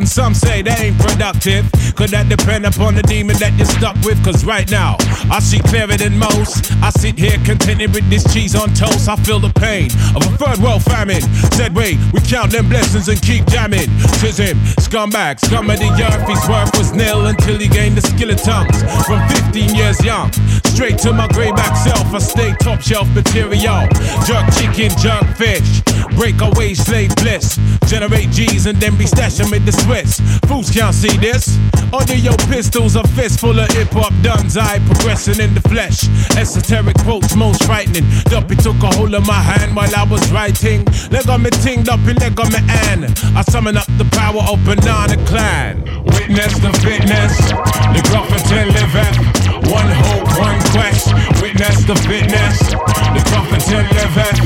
And some say that ain't productive. Could that depend upon the demon that you're stuck with? Cause right now, I see clearer than most. I sit here contented with this cheese on toast. I feel the pain of a third world famine. Said, wait, we count them blessings and keep jamming. Tis him, scumbag, scum of the earth. His worth was nil until he gained the skill of tongues. From 15 years young, straight to my grayback self, I stay top shelf material. Jerk chicken, jerk fish. Breakaway slave bliss. Generate G's and then be stashing with the Swiss. Fools can't see this. Audio your pistols, a fist full of hip hop duns. I progressing in the flesh. Esoteric quotes, most frightening. Duppy took a hold of my hand while I was writing. Leg on me ting, Duppy, leg on me an. I summon up the power of Banana Klan. Witness the fitness, the Grafferton live at. One hope, one quest. Witness the fitness, the Grafferton live at.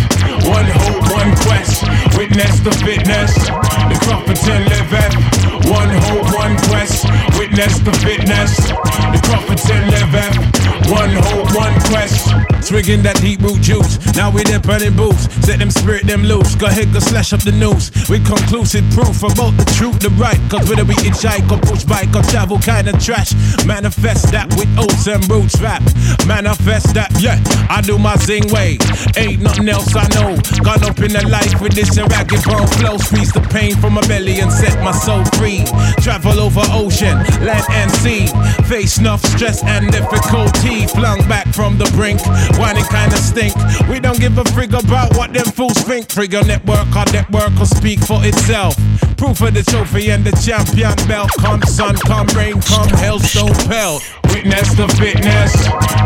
One hope, one quest. Witness the fitness, the Grafferton live at. One hope, one quest. Witness the fitness, the Grafferton live at. One hope, one quest. Swigging that deep root juice. Now we there burning boots. Set them spirit them loose. Go ahead, go slash up the news. With conclusive proof about the truth, the right. Cause whether we hitchhike or push bike or travel kind of trash. Manifest that with oats and roots rap. Manifest that, yeah. I do my zing way. Ain't nothing else I know. Gone up in the life with this ragged bone flow. Squeeze the pain from my belly and set my soul free. Travel over ocean, land and sea. Face enough stress and difficulty. Flung back from the brink. Whining kinda stink. We don't give a frig about what them fools think. Frigga network, our network will speak for itself. Proof of the trophy and the champion belt. Come sun, come rain, come hell hailstone pelt. Witness the fitness,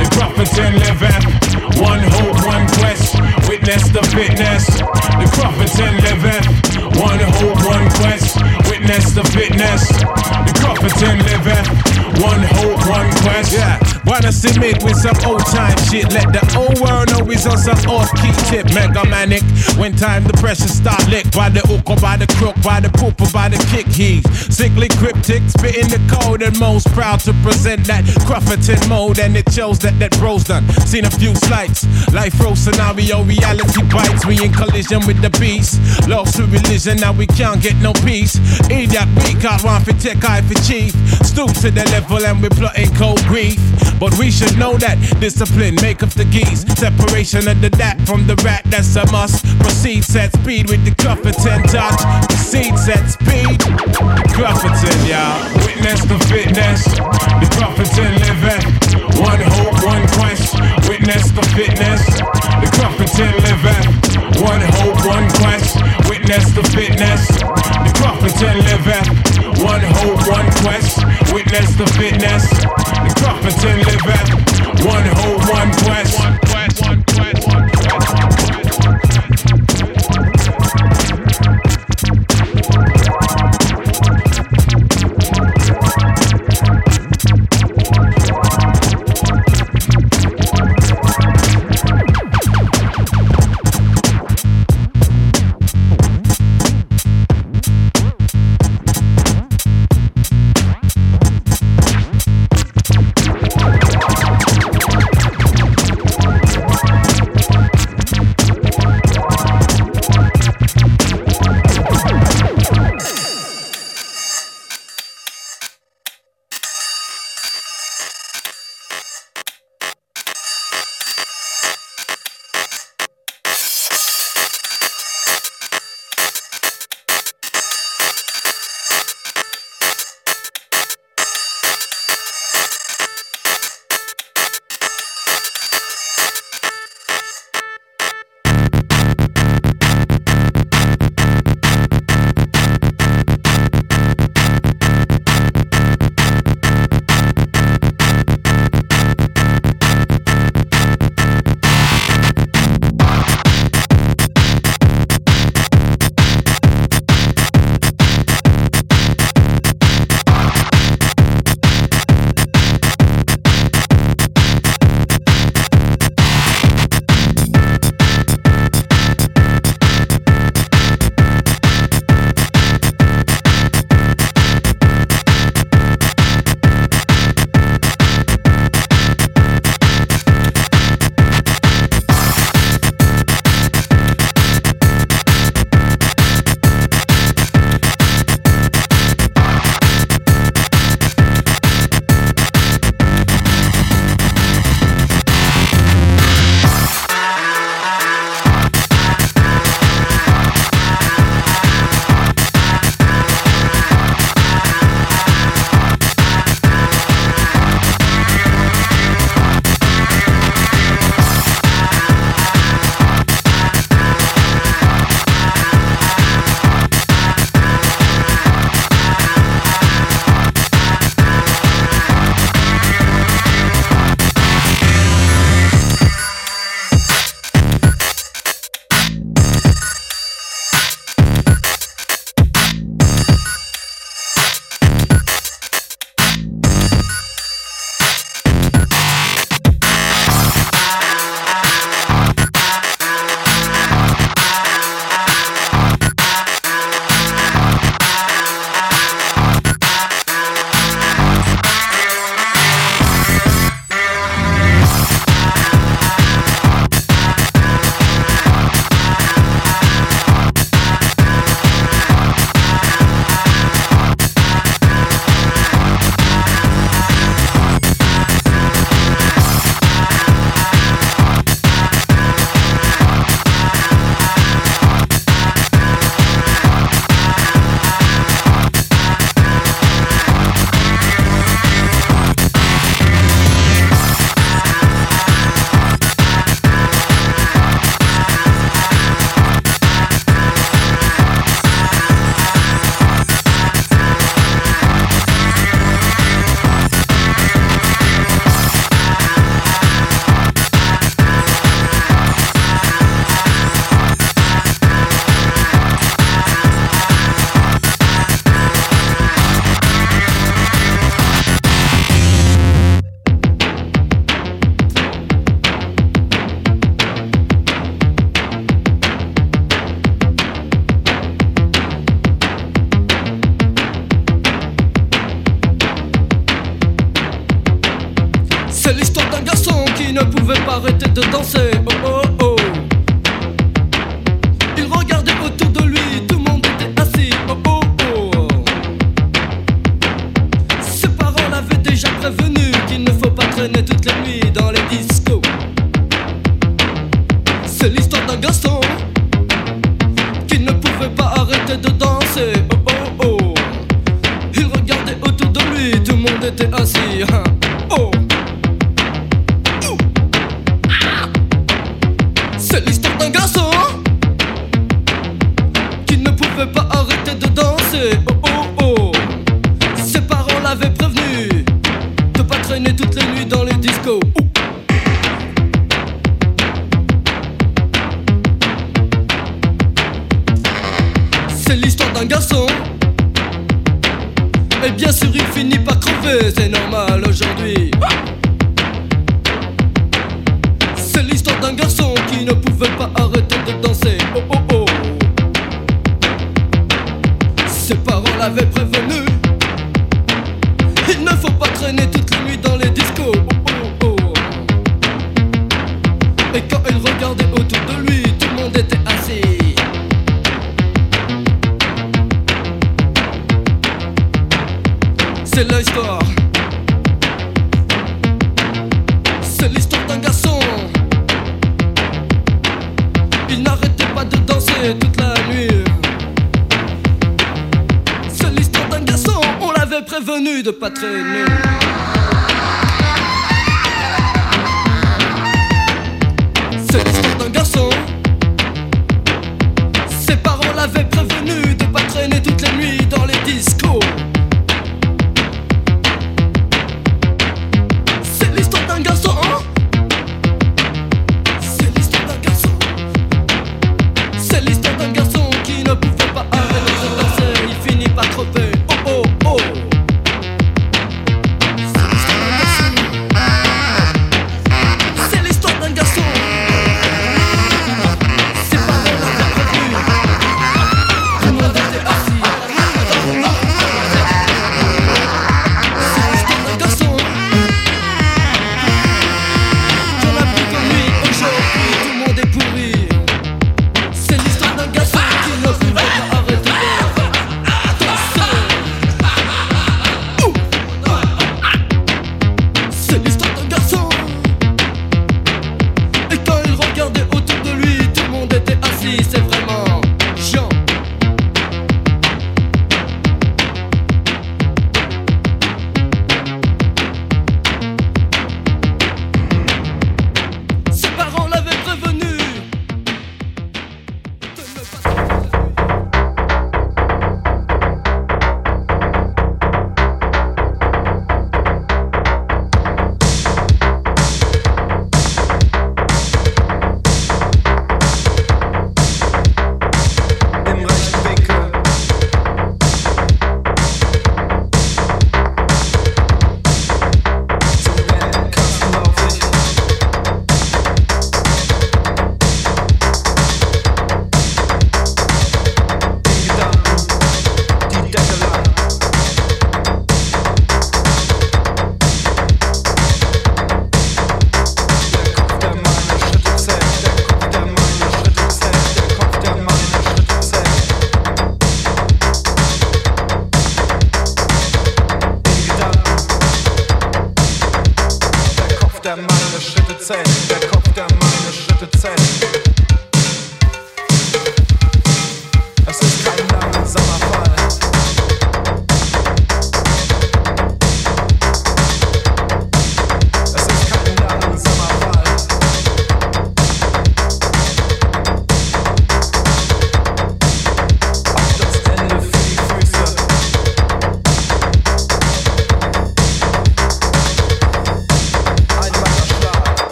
the Crofton live at. One hope, one quest. Witness the fitness, the Crofton live at. One hope, one quest. Witness the fitness, the Crofton live at. One hope, one quest. Yeah, wanna submit with some old time shit. Let the old world know he's on some off key tip. Mega manic. When time the pressure start lick by the hook or by the crook, by the poop or by the kick. He's sickly cryptic, spitting the code and most proud to present that Crufferton mode. And it shows that that bro's done. Seen a few slights. Life row scenario, reality bites. We in collision with the beast. Lost to religion, now we can't get no peace. Idiot, we can't want for tech, eye for chief. Stoop to the level and we plotting cold grief. But we should know that discipline make up the geese. Separation of the dat from the rat, that's a must. Proceed set speed with the Clufferton touch. Proceed set speed. Clufferton, y'all. Witness the fitness. The Clufferton living. One hope, one quest. Witness the fitness. The Clufferton living. One hope, one quest. Witness the fitness. The Clufferton living. One hope, one quest. Witness the fitness. The living. One hope, one quest, one quest,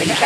having a